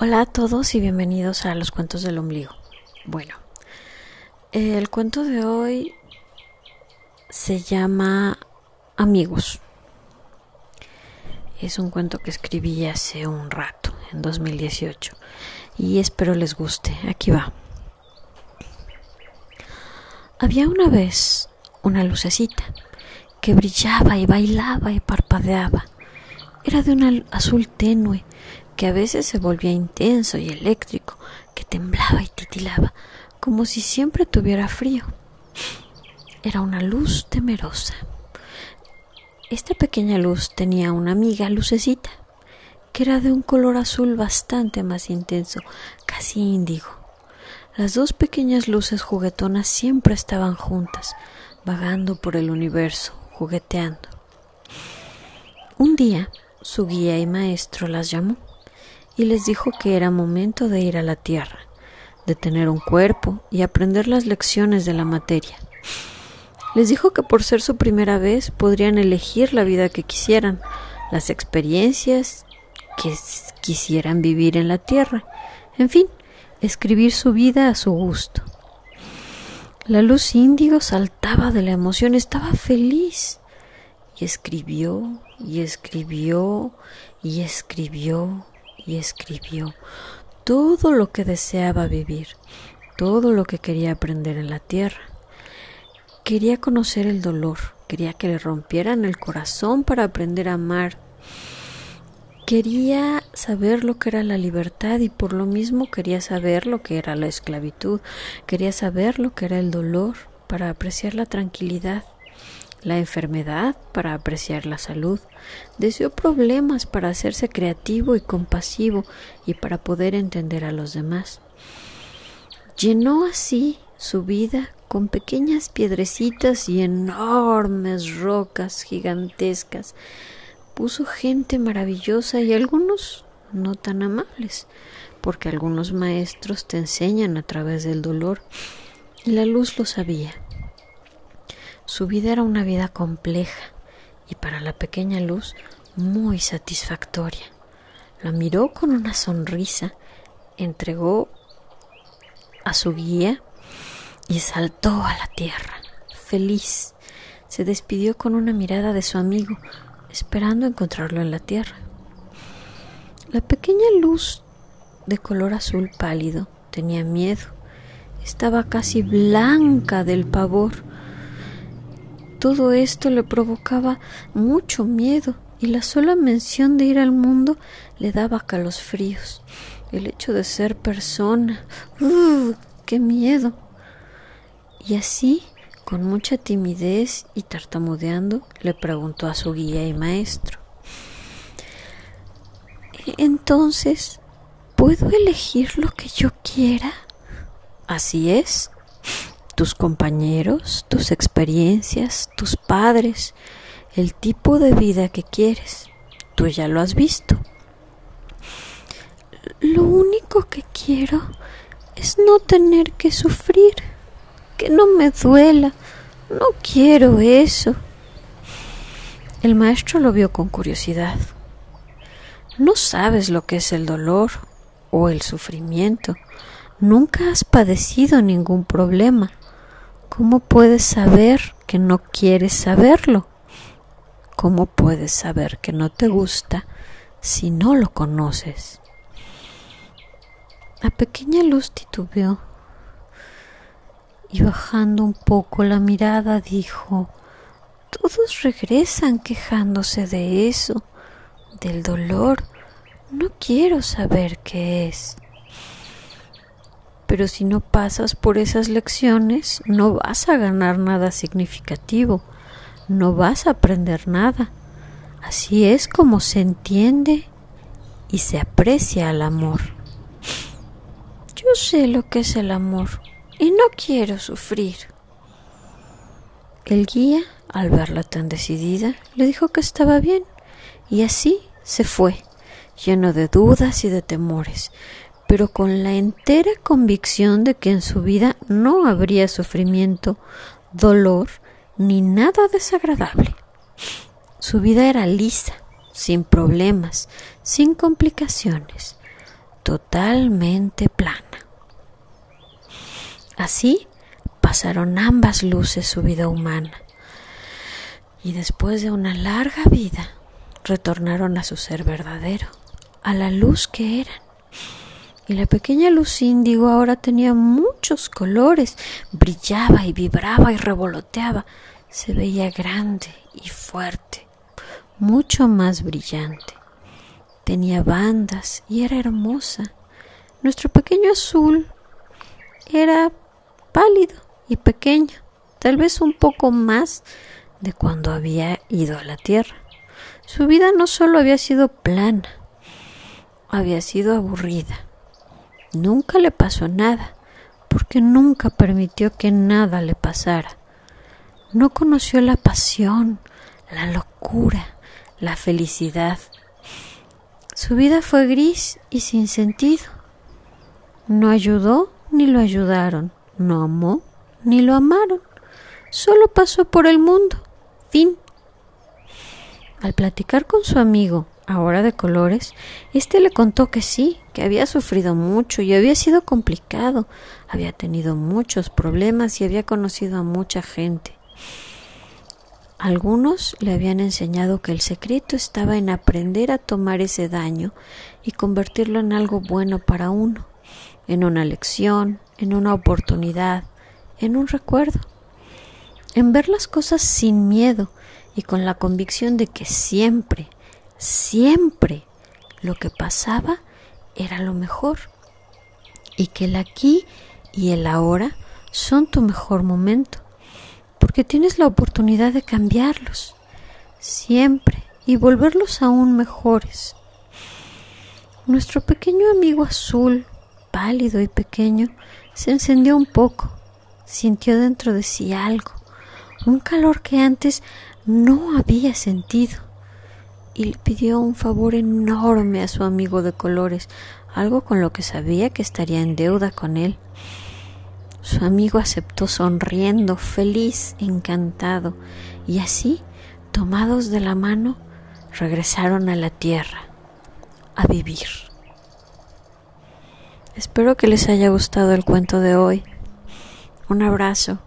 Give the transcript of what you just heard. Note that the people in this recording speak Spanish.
Hola a todos y bienvenidos a los cuentos del ombligo. Bueno, el cuento de hoy se llama Amigos. Es un cuento que escribí hace un rato, en 2018, y espero les guste. Aquí va. Había una vez una lucecita que brillaba y bailaba y parpadeaba. Era de un azul tenue que a veces se volvía intenso y eléctrico, que temblaba y titilaba, como si siempre tuviera frío. Era una luz temerosa. Esta pequeña luz tenía una amiga lucecita, que era de un color azul bastante más intenso, casi índigo. Las dos pequeñas luces juguetonas siempre estaban juntas, vagando por el universo, jugueteando. Un día, su guía y maestro las llamó y les dijo que era momento de ir a la tierra, de tener un cuerpo y aprender las lecciones de la materia. Les dijo que por ser su primera vez podrían elegir la vida que quisieran, las experiencias que quisieran vivir en la tierra, en fin, escribir su vida a su gusto. La luz índigo saltaba de la emoción, estaba feliz y escribió y escribió y escribió y escribió todo lo que deseaba vivir, todo lo que quería aprender en la tierra. Quería conocer el dolor, quería que le rompieran el corazón para aprender a amar. Quería saber lo que era la libertad y por lo mismo quería saber lo que era la esclavitud, quería saber lo que era el dolor para apreciar la tranquilidad la enfermedad para apreciar la salud, deseó problemas para hacerse creativo y compasivo y para poder entender a los demás. Llenó así su vida con pequeñas piedrecitas y enormes rocas gigantescas. Puso gente maravillosa y algunos no tan amables, porque algunos maestros te enseñan a través del dolor y la luz lo sabía. Su vida era una vida compleja y para la pequeña luz muy satisfactoria. La miró con una sonrisa, entregó a su guía y saltó a la tierra, feliz. Se despidió con una mirada de su amigo, esperando encontrarlo en la tierra. La pequeña luz de color azul pálido tenía miedo. Estaba casi blanca del pavor todo esto le provocaba mucho miedo y la sola mención de ir al mundo le daba calosfríos. El hecho de ser persona, ¡uh! ¡Qué miedo! Y así, con mucha timidez y tartamudeando, le preguntó a su guía y maestro. Entonces, ¿puedo elegir lo que yo quiera? Así es, tus compañeros, tus experiencias, tus padres, el tipo de vida que quieres. Tú ya lo has visto. Lo único que quiero es no tener que sufrir, que no me duela. No quiero eso. El maestro lo vio con curiosidad. No sabes lo que es el dolor o el sufrimiento. Nunca has padecido ningún problema. ¿Cómo puedes saber que no quieres saberlo? ¿Cómo puedes saber que no te gusta si no lo conoces? La pequeña luz titubeó y bajando un poco la mirada dijo, todos regresan quejándose de eso, del dolor. No quiero saber qué es. Pero si no pasas por esas lecciones, no vas a ganar nada significativo, no vas a aprender nada. Así es como se entiende y se aprecia el amor. Yo sé lo que es el amor y no quiero sufrir. El guía, al verla tan decidida, le dijo que estaba bien y así se fue, lleno de dudas y de temores, pero con la entera convicción de que en su vida no habría sufrimiento, dolor ni nada desagradable. Su vida era lisa, sin problemas, sin complicaciones. totalmente plana. Así pasaron ambas luces su vida humana y después de una larga vida retornaron a su ser verdadero, a la luz que eran. Y la pequeña luz índigo ahora tenía muchos colores, brillaba y vibraba y revoloteaba, se veía grande y fuerte, mucho más brillante. Tenía bandas y era hermosa. Nuestro pequeño azul era pálido y pequeño, tal vez un poco más de cuando había ido a la tierra. Su vida no solo había sido plana, había sido aburrida. Nunca le pasó nada, porque nunca permitió que nada le pasara. No conoció la pasión, la locura, la felicidad. Su vida fue gris y sin sentido. No ayudó ni lo ayudaron, no amó ni lo amaron. Solo pasó por el mundo. Fin. Al platicar con su amigo, ahora de colores, éste le contó que sí, que había sufrido mucho y había sido complicado, había tenido muchos problemas y había conocido a mucha gente. Algunos le habían enseñado que el secreto estaba en aprender a tomar ese daño y convertirlo en algo bueno para uno, en una lección, en una oportunidad, en un recuerdo, en ver las cosas sin miedo y con la convicción de que siempre, siempre lo que pasaba era lo mejor y que el aquí y el ahora son tu mejor momento, porque tienes la oportunidad de cambiarlos siempre y volverlos aún mejores. Nuestro pequeño amigo azul, pálido y pequeño, se encendió un poco, sintió dentro de sí algo, un calor que antes no había sentido y le pidió un favor enorme a su amigo de colores, algo con lo que sabía que estaría en deuda con él. Su amigo aceptó sonriendo, feliz, encantado, y así, tomados de la mano, regresaron a la tierra a vivir. Espero que les haya gustado el cuento de hoy. Un abrazo.